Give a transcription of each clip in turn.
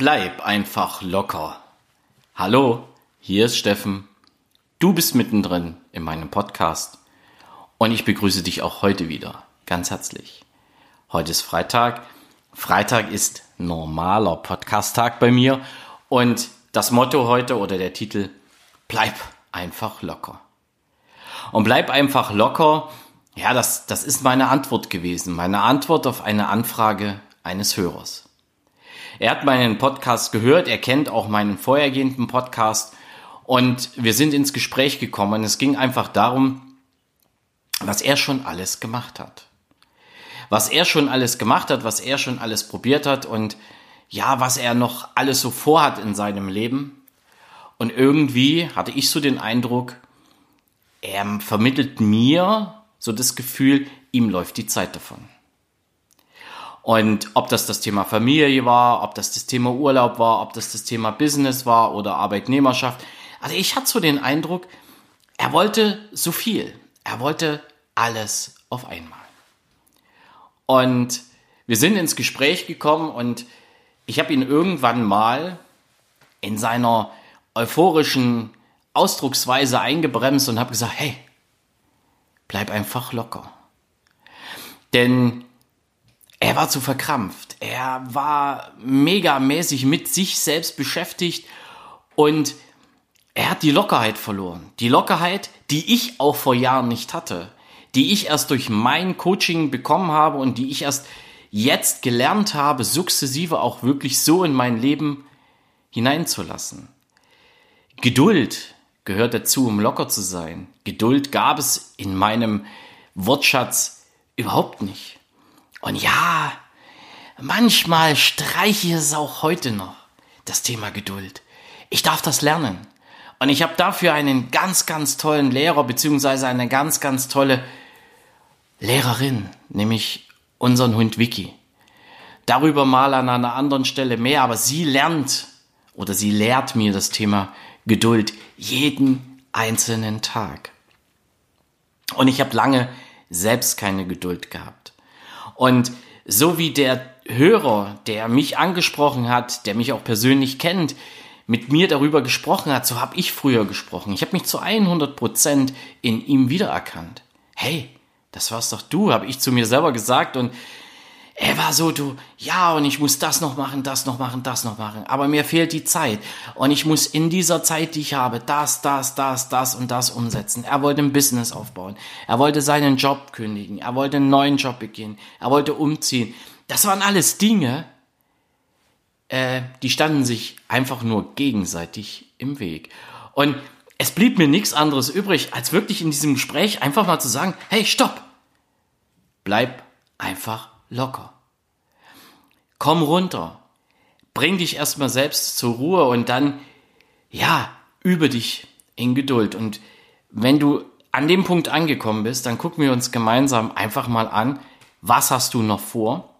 Bleib einfach locker. Hallo, hier ist Steffen. Du bist mittendrin in meinem Podcast und ich begrüße dich auch heute wieder ganz herzlich. Heute ist Freitag. Freitag ist normaler Podcast-Tag bei mir und das Motto heute oder der Titel Bleib einfach locker. Und bleib einfach locker, ja, das, das ist meine Antwort gewesen. Meine Antwort auf eine Anfrage eines Hörers. Er hat meinen Podcast gehört, er kennt auch meinen vorhergehenden Podcast und wir sind ins Gespräch gekommen. Es ging einfach darum, was er schon alles gemacht hat. Was er schon alles gemacht hat, was er schon alles probiert hat und ja, was er noch alles so vorhat in seinem Leben. Und irgendwie hatte ich so den Eindruck, er vermittelt mir so das Gefühl, ihm läuft die Zeit davon. Und ob das das Thema Familie war, ob das das Thema Urlaub war, ob das das Thema Business war oder Arbeitnehmerschaft. Also ich hatte so den Eindruck, er wollte so viel. Er wollte alles auf einmal. Und wir sind ins Gespräch gekommen und ich habe ihn irgendwann mal in seiner euphorischen Ausdrucksweise eingebremst und habe gesagt, hey, bleib einfach locker. Denn er war zu verkrampft. Er war megamäßig mit sich selbst beschäftigt und er hat die Lockerheit verloren. Die Lockerheit, die ich auch vor Jahren nicht hatte, die ich erst durch mein Coaching bekommen habe und die ich erst jetzt gelernt habe, sukzessive auch wirklich so in mein Leben hineinzulassen. Geduld gehört dazu, um locker zu sein. Geduld gab es in meinem Wortschatz überhaupt nicht. Und ja, manchmal streiche ich es auch heute noch, das Thema Geduld. Ich darf das lernen. Und ich habe dafür einen ganz, ganz tollen Lehrer, beziehungsweise eine ganz, ganz tolle Lehrerin, nämlich unseren Hund Vicky. Darüber mal an einer anderen Stelle mehr, aber sie lernt oder sie lehrt mir das Thema Geduld jeden einzelnen Tag. Und ich habe lange selbst keine Geduld gehabt. Und so wie der Hörer, der mich angesprochen hat, der mich auch persönlich kennt, mit mir darüber gesprochen hat, so habe ich früher gesprochen. Ich habe mich zu 100 Prozent in ihm wiedererkannt. Hey, das warst doch du, habe ich zu mir selber gesagt und er war so, du, ja, und ich muss das noch machen, das noch machen, das noch machen. Aber mir fehlt die Zeit. Und ich muss in dieser Zeit, die ich habe, das, das, das, das und das umsetzen. Er wollte ein Business aufbauen. Er wollte seinen Job kündigen. Er wollte einen neuen Job beginnen. Er wollte umziehen. Das waren alles Dinge, äh, die standen sich einfach nur gegenseitig im Weg. Und es blieb mir nichts anderes übrig, als wirklich in diesem Gespräch einfach mal zu sagen, hey, stopp! Bleib einfach locker. Komm runter. Bring dich erstmal selbst zur Ruhe und dann, ja, übe dich in Geduld. Und wenn du an dem Punkt angekommen bist, dann gucken wir uns gemeinsam einfach mal an, was hast du noch vor?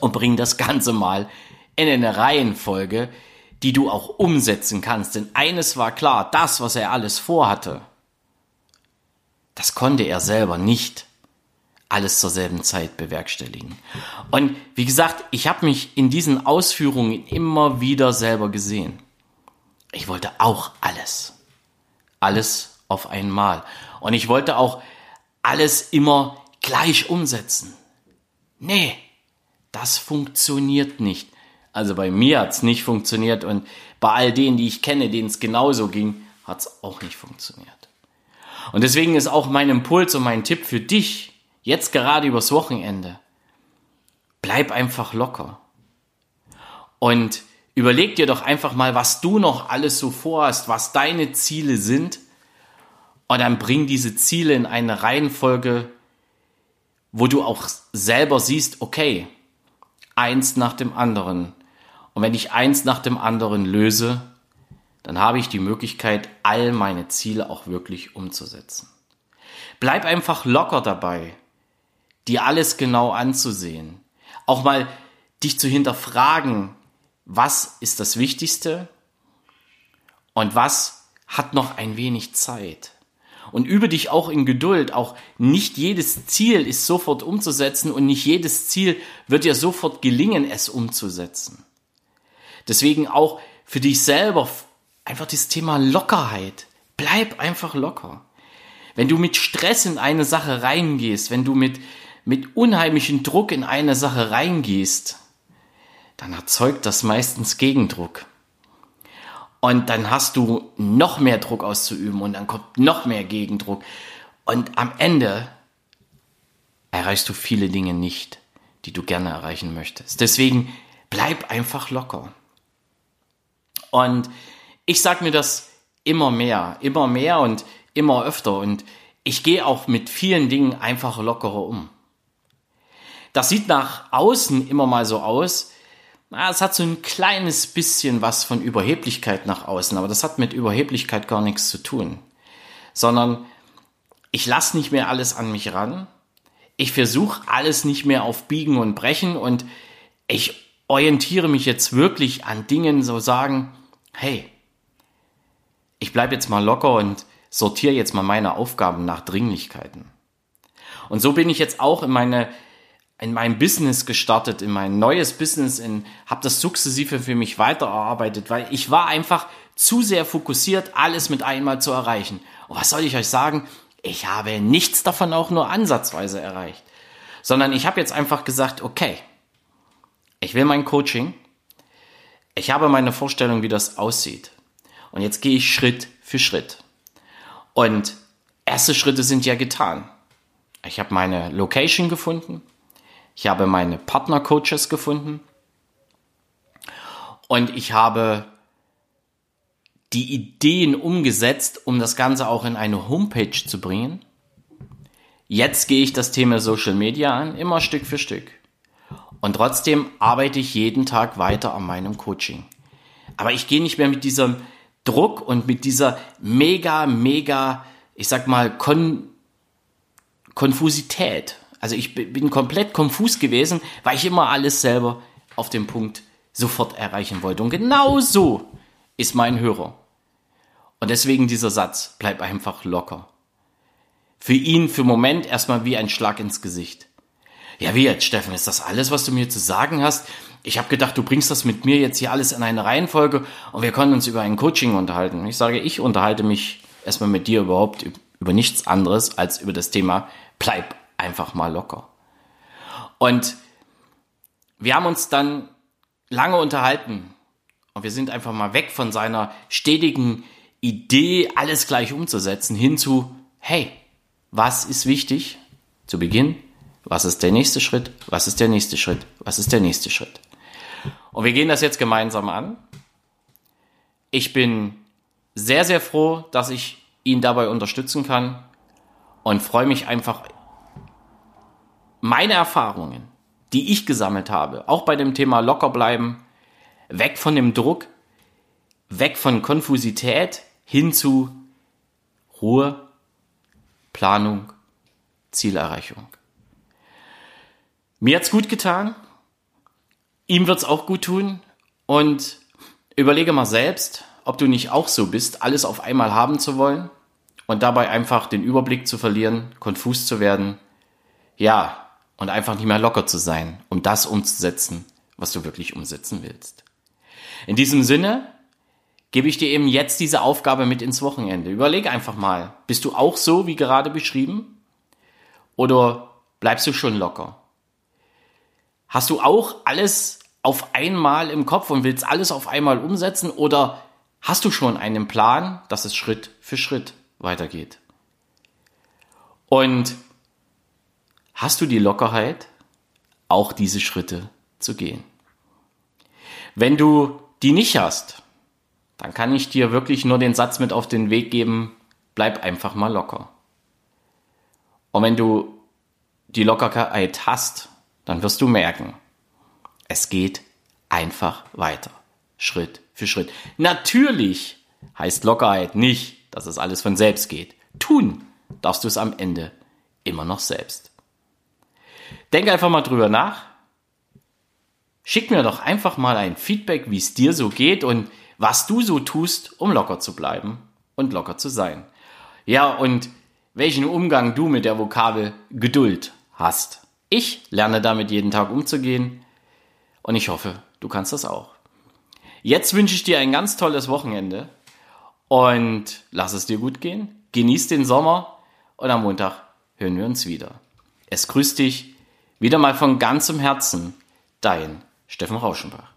Und bring das Ganze mal in eine Reihenfolge, die du auch umsetzen kannst. Denn eines war klar, das, was er alles vorhatte, das konnte er selber nicht alles zur selben Zeit bewerkstelligen. Und wie gesagt, ich habe mich in diesen Ausführungen immer wieder selber gesehen. Ich wollte auch alles. Alles auf einmal. Und ich wollte auch alles immer gleich umsetzen. Nee, das funktioniert nicht. Also bei mir hat's nicht funktioniert und bei all denen, die ich kenne, denen es genauso ging, hat's auch nicht funktioniert. Und deswegen ist auch mein Impuls und mein Tipp für dich, Jetzt gerade übers Wochenende. Bleib einfach locker. Und überleg dir doch einfach mal, was du noch alles so vorhast, was deine Ziele sind. Und dann bring diese Ziele in eine Reihenfolge, wo du auch selber siehst, okay, eins nach dem anderen. Und wenn ich eins nach dem anderen löse, dann habe ich die Möglichkeit, all meine Ziele auch wirklich umzusetzen. Bleib einfach locker dabei dir alles genau anzusehen. Auch mal dich zu hinterfragen, was ist das Wichtigste und was hat noch ein wenig Zeit. Und übe dich auch in Geduld. Auch nicht jedes Ziel ist sofort umzusetzen und nicht jedes Ziel wird dir sofort gelingen, es umzusetzen. Deswegen auch für dich selber einfach das Thema Lockerheit. Bleib einfach locker. Wenn du mit Stress in eine Sache reingehst, wenn du mit, mit unheimlichem Druck in eine Sache reingehst, dann erzeugt das meistens Gegendruck. Und dann hast du noch mehr Druck auszuüben und dann kommt noch mehr Gegendruck. Und am Ende erreichst du viele Dinge nicht, die du gerne erreichen möchtest. Deswegen bleib einfach locker. Und ich sage mir das immer mehr, immer mehr und immer öfter. Und ich gehe auch mit vielen Dingen einfach lockerer um. Das sieht nach außen immer mal so aus. Es hat so ein kleines bisschen was von Überheblichkeit nach außen, aber das hat mit Überheblichkeit gar nichts zu tun. Sondern ich lasse nicht mehr alles an mich ran. Ich versuche alles nicht mehr auf Biegen und Brechen und ich orientiere mich jetzt wirklich an Dingen, so sagen, hey, ich bleibe jetzt mal locker und sortiere jetzt mal meine Aufgaben nach Dringlichkeiten. Und so bin ich jetzt auch in meine in mein Business gestartet, in mein neues Business, in habe das sukzessive für mich weitererarbeitet, weil ich war einfach zu sehr fokussiert, alles mit einmal zu erreichen. Und was soll ich euch sagen? Ich habe nichts davon auch nur ansatzweise erreicht, sondern ich habe jetzt einfach gesagt, okay, ich will mein Coaching, ich habe meine Vorstellung, wie das aussieht. Und jetzt gehe ich Schritt für Schritt. Und erste Schritte sind ja getan. Ich habe meine Location gefunden. Ich habe meine Partnercoaches gefunden. Und ich habe die Ideen umgesetzt, um das Ganze auch in eine Homepage zu bringen. Jetzt gehe ich das Thema Social Media an, immer Stück für Stück. Und trotzdem arbeite ich jeden Tag weiter an meinem Coaching. Aber ich gehe nicht mehr mit diesem Druck und mit dieser mega, mega, ich sag mal, Kon Konfusität. Also ich bin komplett konfus gewesen, weil ich immer alles selber auf dem Punkt sofort erreichen wollte. Und genau so ist mein Hörer. Und deswegen dieser Satz, bleib einfach locker. Für ihn für Moment erstmal wie ein Schlag ins Gesicht. Ja, wie jetzt, Steffen, ist das alles, was du mir zu sagen hast? ich habe gedacht, du bringst das mit mir jetzt hier alles in eine Reihenfolge und wir können uns über ein Coaching unterhalten. Ich sage, ich unterhalte mich erstmal mit dir überhaupt über nichts anderes als über das Thema bleib einfach mal locker. Und wir haben uns dann lange unterhalten und wir sind einfach mal weg von seiner stetigen Idee, alles gleich umzusetzen, hin zu, hey, was ist wichtig zu Beginn? Was ist der nächste Schritt? Was ist der nächste Schritt? Was ist der nächste Schritt? Und wir gehen das jetzt gemeinsam an. Ich bin sehr, sehr froh, dass ich ihn dabei unterstützen kann und freue mich einfach, meine Erfahrungen, die ich gesammelt habe, auch bei dem Thema locker bleiben, weg von dem Druck, weg von Konfusität hin zu Ruhe, Planung, Zielerreichung. Mir hat's gut getan. Ihm wird's auch gut tun und überlege mal selbst, ob du nicht auch so bist, alles auf einmal haben zu wollen und dabei einfach den Überblick zu verlieren, konfus zu werden, ja, und einfach nicht mehr locker zu sein, um das umzusetzen, was du wirklich umsetzen willst. In diesem Sinne gebe ich dir eben jetzt diese Aufgabe mit ins Wochenende. Überlege einfach mal, bist du auch so wie gerade beschrieben? Oder bleibst du schon locker? Hast du auch alles auf einmal im Kopf und willst alles auf einmal umsetzen oder hast du schon einen Plan, dass es Schritt für Schritt weitergeht? Und hast du die Lockerheit, auch diese Schritte zu gehen? Wenn du die nicht hast, dann kann ich dir wirklich nur den Satz mit auf den Weg geben, bleib einfach mal locker. Und wenn du die Lockerheit hast, dann wirst du merken, es geht einfach weiter. Schritt für Schritt. Natürlich heißt Lockerheit nicht, dass es alles von selbst geht. Tun darfst du es am Ende immer noch selbst. Denk einfach mal drüber nach. Schick mir doch einfach mal ein Feedback, wie es dir so geht und was du so tust, um locker zu bleiben und locker zu sein. Ja, und welchen Umgang du mit der Vokabel Geduld hast. Ich lerne damit jeden Tag umzugehen und ich hoffe, du kannst das auch. Jetzt wünsche ich dir ein ganz tolles Wochenende und lass es dir gut gehen. Genieß den Sommer und am Montag hören wir uns wieder. Es grüßt dich wieder mal von ganzem Herzen, dein Steffen Rauschenbach.